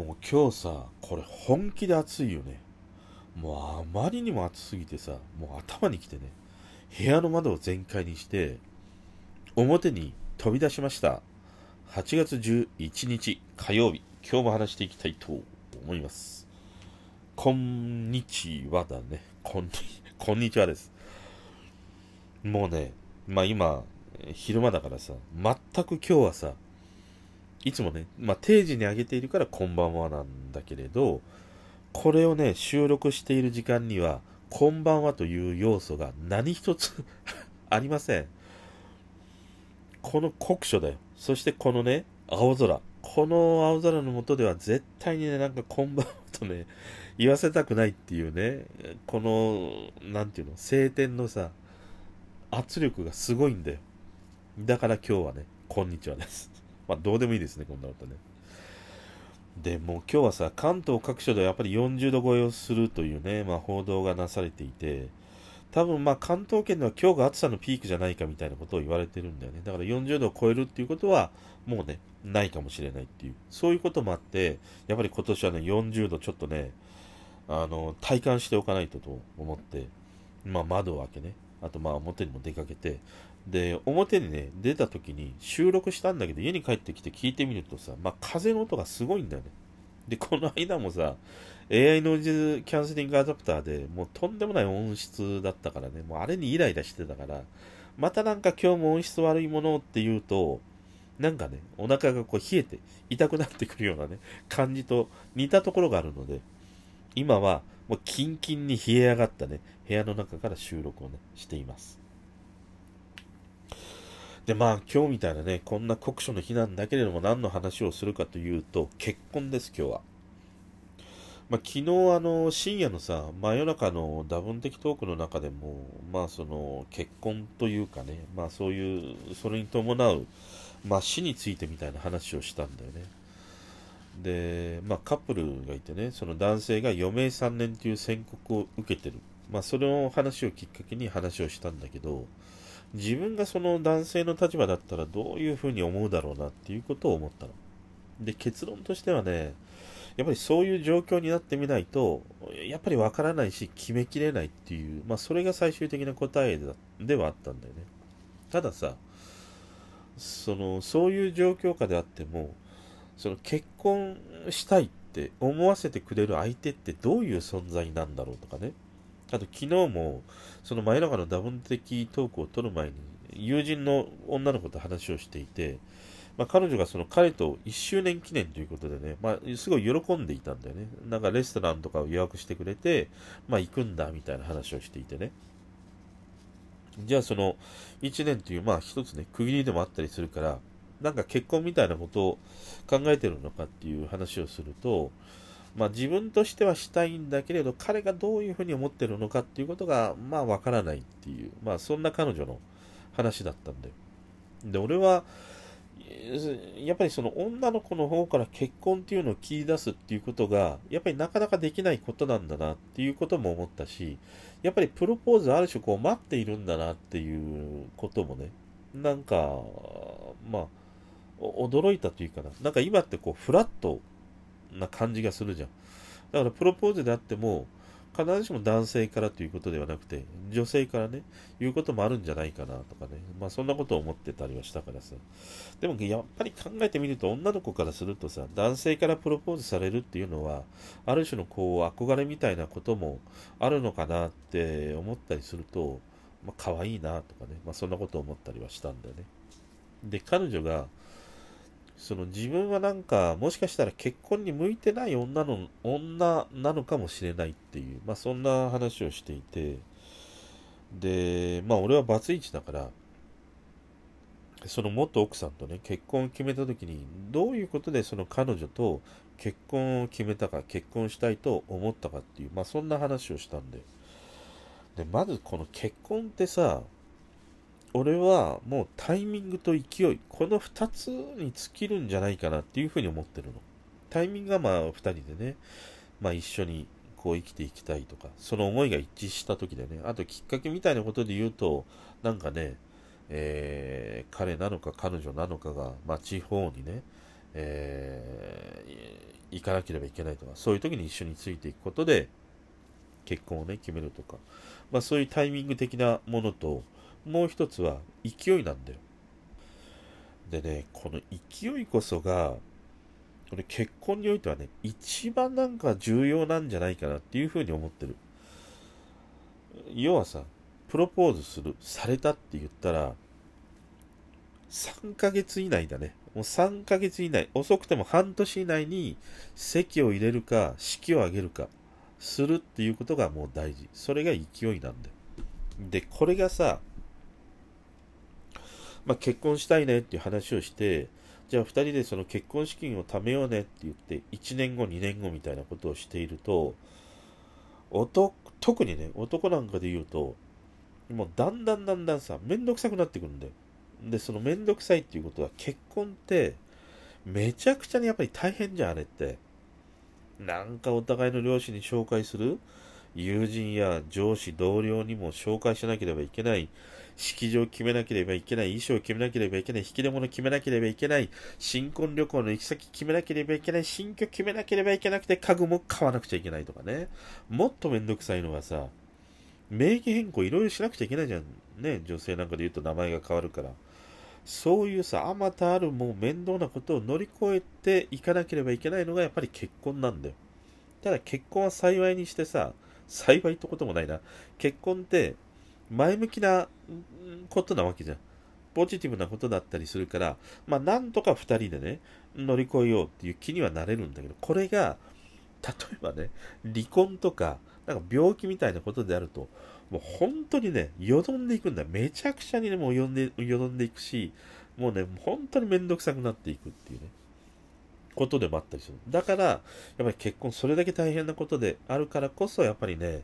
もう今日さ、これ本気で暑いよね。もうあまりにも暑すぎてさ、もう頭にきてね、部屋の窓を全開にして、表に飛び出しました。8月11日火曜日、今日も話していきたいと思います。こんにちはだね。こんに、こんにちはです。もうね、まあ今、昼間だからさ、全く今日はさ、いつもね、まあ、定時に上げているからこんばんはなんだけれど、これをね、収録している時間には、こんばんはという要素が何一つ ありません。この酷暑だよ。そしてこのね、青空。この青空の下では絶対にね、なんかこんばんはとね、言わせたくないっていうね、この、なんていうの、晴天のさ、圧力がすごいんだよ。だから今日はね、こんにちはです。まあ、どうでもいいですね、こんなことね。で、もう今日はさ、関東各所でやっぱり40度超えをするというね、まあ、報道がなされていて、多分まあ関東圏では今日が暑さのピークじゃないかみたいなことを言われてるんだよね。だから40度を超えるっていうことはもうね、ないかもしれないっていう、そういうこともあって、やっぱり今年はね、40度ちょっとね、あの、体感しておかないとと思って、まあ窓を開けね、あとまあ表にも出かけて、で、表にね、出た時に収録したんだけど、家に帰ってきて聞いてみるとさ、まあ、風の音がすごいんだよね。で、この間もさ、AI ノイズキャンセリングアダプターでもうとんでもない音質だったからね、もうあれにイライラしてたから、またなんか今日も音質悪いものって言うと、なんかね、お腹がこう冷えて痛くなってくるようなね、感じと似たところがあるので、今はもうキンキンに冷え上がったね、部屋の中から収録をね、しています。で、まあ今日みたいなね、こんな酷暑の日なんだけれども何の話をするかというと、結婚です、今日は。まあ、昨日あの深夜のさ、真夜中の打分的トークの中でも、まあその結婚というかね、まあそういう、それに伴う、まあ死についてみたいな話をしたんだよね。で、まあカップルがいてね、その男性が余命3年という宣告を受けてる。まあその話をきっかけに話をしたんだけど、自分がその男性の立場だったらどういうふうに思うだろうなっていうことを思ったの。で、結論としてはね、やっぱりそういう状況になってみないと、やっぱりわからないし、決めきれないっていう、まあそれが最終的な答えではあったんだよね。たださ、その、そういう状況下であっても、その結婚したいって思わせてくれる相手ってどういう存在なんだろうとかね。あと昨日も、その真夜中のダブン的トークを取る前に、友人の女の子と話をしていて、まあ、彼女がその彼と1周年記念ということでね、まあ、すごい喜んでいたんだよね。なんかレストランとかを予約してくれて、まあ、行くんだみたいな話をしていてね。じゃあその1年という、まあ一つね、区切りでもあったりするから、なんか結婚みたいなことを考えてるのかっていう話をすると、まあ、自分としてはしたいんだけれど、彼がどういうふうに思ってるのかっていうことが、まあ、わからないっていう、まあ、そんな彼女の話だったんだよ。で、俺は、やっぱりその女の子の方から結婚っていうのを切り出すっていうことが、やっぱりなかなかできないことなんだなっていうことも思ったし、やっぱりプロポーズある種こう待っているんだなっていうこともね、なんか、まあ、驚いたというかな。なんか今ってこう、フラットな感じがするじゃん。だからプロポーズであっても、必ずしも男性からということではなくて、女性からね、言うこともあるんじゃないかなとかね。まあそんなことを思ってたりはしたからさ。でもやっぱり考えてみると、女の子からするとさ、男性からプロポーズされるっていうのは、ある種のこう、憧れみたいなこともあるのかなって思ったりすると、まあ可愛いなとかね。まあそんなことを思ったりはしたんだよね。で、彼女が、その自分はなんか、もしかしたら結婚に向いてない女の、女なのかもしれないっていう、まあそんな話をしていて、で、まあ俺はバツイチだから、その元奥さんとね、結婚を決めた時に、どういうことでその彼女と結婚を決めたか、結婚したいと思ったかっていう、まあそんな話をしたんで。で、まずこの結婚ってさ、俺はもうタイミングと勢い、この2つに尽きるんじゃないかなっていうふうに思ってるの。タイミングがまあ2人でね、まあ一緒にこう生きていきたいとか、その思いが一致した時でね、あときっかけみたいなことで言うと、なんかね、えー、彼なのか彼女なのかが、まあ地方にね、え行かなければいけないとか、そういう時に一緒についていくことで、結婚をね、決めるとか、まあそういうタイミング的なものと、もう一つは勢いなんだよ。でね、この勢いこそが、これ結婚においてはね、一番なんか重要なんじゃないかなっていうふうに思ってる。要はさ、プロポーズする、されたって言ったら、3ヶ月以内だね。もう3ヶ月以内、遅くても半年以内に席を入れるか、式を挙げるか、するっていうことがもう大事。それが勢いなんだよ。で、これがさ、まあ、結婚したいねっていう話をして、じゃあ2人でその結婚資金を貯めようねって言って、1年後、2年後みたいなことをしていると、特にね、男なんかで言うと、もうだんだんだんだんさ、めんどくさくなってくるんだよ。で、そのめんどくさいっていうことは、結婚って、めちゃくちゃにやっぱり大変じゃん、あれって。なんかお互いの両親に紹介する友人や上司、同僚にも紹介しなければいけない。式場を決めなければいけない。衣装を決めなければいけない。引き出物を決めなければいけない。新婚旅行の行き先決めなければいけない。新居決めなければいけなくて、家具も買わなくちゃいけないとかね。もっとめんどくさいのがさ、名義変更いろいろしなくちゃいけないじゃん。ね、女性なんかで言うと名前が変わるから。そういうさ、あまたあるもう面倒なことを乗り越えていかなければいけないのがやっぱり結婚なんだよ。ただ結婚は幸いにしてさ、幸いってこともないな。結婚って前向きなことなわけじゃん。ポジティブなことだったりするから、まあなんとか2人でね、乗り越えようっていう気にはなれるんだけど、これが、例えばね、離婚とか、なんか病気みたいなことであると、もう本当にね、よどんでいくんだ。めちゃくちゃにね、もうよんで、よどんでいくし、もうね、本当にめんどくさくなっていくっていうね、ことでもあったりする。だから、やっぱり結婚それだけ大変なことであるからこそ、やっぱりね、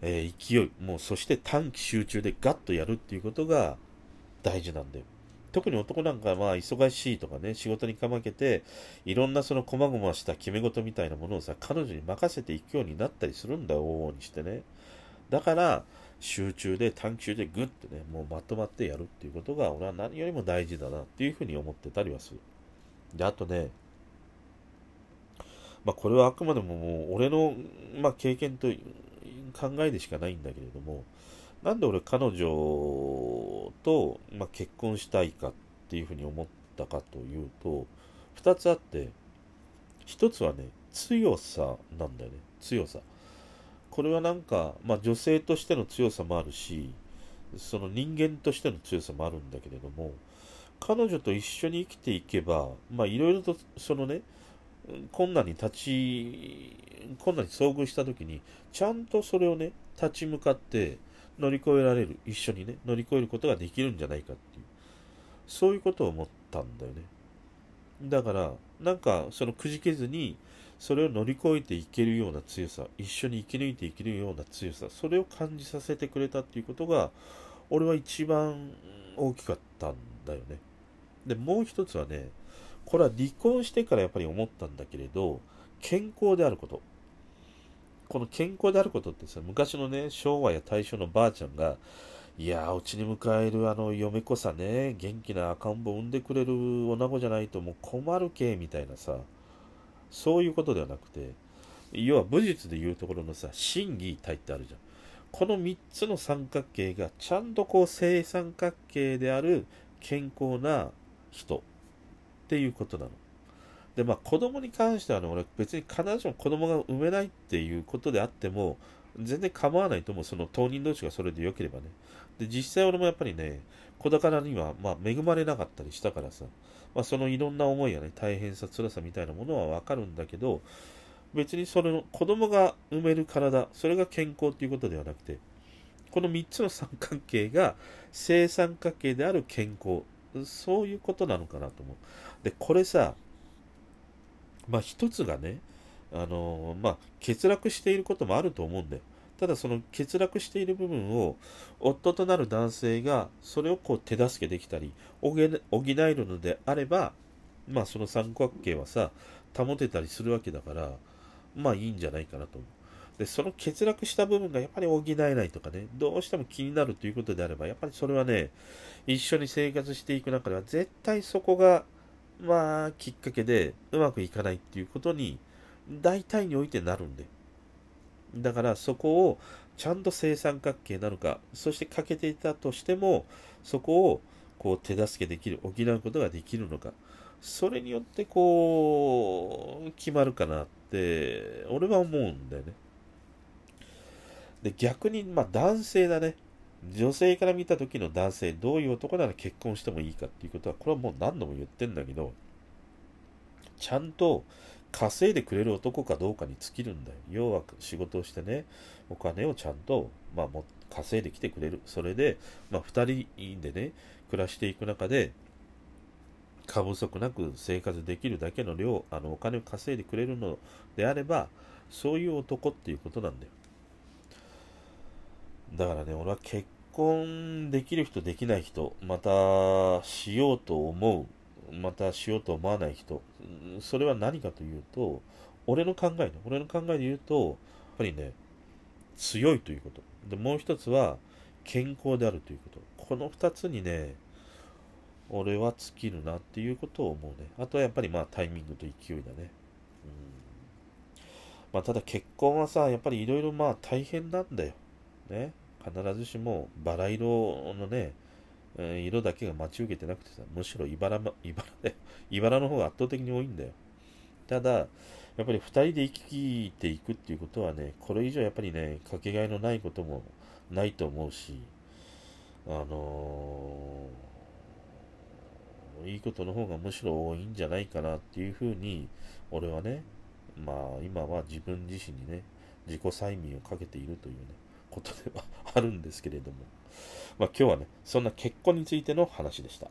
えー、勢い、もうそして短期集中でガッとやるっていうことが大事なんだよ。特に男なんかまあ忙しいとかね、仕事にかまけて、いろんなその細々した決め事みたいなものをさ、彼女に任せていくようになったりするんだよ、往々にしてね。だから、集中で短期中でグッてね、もうまとまってやるっていうことが、俺は何よりも大事だなっていうふうに思ってたりはする。で、あとね、まあこれはあくまでももう俺の、まあ、経験と考えでしかないんだけれども、なんで俺彼女と、まあ、結婚したいかっていうふうに思ったかというと、二つあって、一つはね、強さなんだよね。強さ。これはなんか、まあ、女性としての強さもあるし、その人間としての強さもあるんだけれども、彼女と一緒に生きていけば、まあいろいろとそのね、困難に立ち、困難に遭遇した時に、ちゃんとそれをね、立ち向かって乗り越えられる、一緒にね、乗り越えることができるんじゃないかっていう、そういうことを思ったんだよね。だから、なんか、そのくじけずに、それを乗り越えていけるような強さ、一緒に生き抜いていけるような強さ、それを感じさせてくれたっていうことが、俺は一番大きかったんだよね。で、もう一つはね、これは離婚してからやっぱり思ったんだけれど、健康であること。この健康であることってさ、昔のね、昭和や大正のばあちゃんが、いやうちに迎えるあの嫁子さね、元気な赤ん坊産んでくれる女子じゃないともう困るけ、みたいなさ、そういうことではなくて、要は武術でいうところのさ、真偽体ってあるじゃん。この3つの三角形がちゃんとこう正三角形である健康な人っていうことなの。で、まあ子供に関してはね、俺別に必ずしも子供が産めないっていうことであっても、全然構わないと思う。その当人同士がそれで良ければね。で、実際俺もやっぱりね、子宝には、まあ恵まれなかったりしたからさ、まあ、そのいろんな思いやね、大変さ、辛さみたいなものはわかるんだけど、別にその子供が産める体、それが健康っていうことではなくて、この3つの三角形が正三角形である健康、そういうことなのかなと思う。で、これさ、まあ一つがね、あの、まあ欠落していることもあると思うんだよ。ただその欠落している部分を夫となる男性がそれをこう手助けできたり補えるのであればまあその三角形はさ保てたりするわけだからまあいいんじゃないかなと思う。で、その欠落した部分がやっぱり補えないとかね、どうしても気になるということであれば、やっぱりそれはね、一緒に生活していく中では絶対そこがまあ、きっかけでうまくいかないっていうことに、大体においてなるんで。だからそこをちゃんと正三角形なのか、そして欠けていたとしても、そこをこう手助けできる、補うことができるのか。それによってこう、決まるかなって、俺は思うんだよね。で、逆に、まあ男性だね。女性から見た時の男性、どういう男なら結婚してもいいかっていうことは、これはもう何度も言ってんだけど、ちゃんと稼いでくれる男かどうかに尽きるんだよ。要は仕事をしてね、お金をちゃんと、まあ、も稼いできてくれる。それで、まあ、2人でね、暮らしていく中で、過不足なく生活できるだけの量、あのお金を稼いでくれるのであれば、そういう男っていうことなんだよ。だからね、俺は結婚できる人、できない人、またしようと思う、またしようと思わない人、それは何かというと、俺の考えね、俺の考えで言うと、やっぱりね、強いということ。で、もう一つは、健康であるということ。この二つにね、俺は尽きるなっていうことを思うね。あとはやっぱりまあタイミングと勢いだね。うん。まあただ結婚はさ、やっぱりいろいろまあ大変なんだよ。ね。必ずしもバラ色のね、え色だけが待ち受けてなくてさ、むしろ茨茨で、茨の方が圧倒的に多いんだよ。ただ、やっぱり2人で生きていくっていうことはね、これ以上やっぱりね、かけがえのないこともないと思うし、あのー、いいことの方がむしろ多いんじゃないかなっていうふうに、俺はね、まあ今は自分自身にね、自己催眠をかけているというね、ことではあるんですけれども、まあ、今日はね、そんな結婚についての話でした。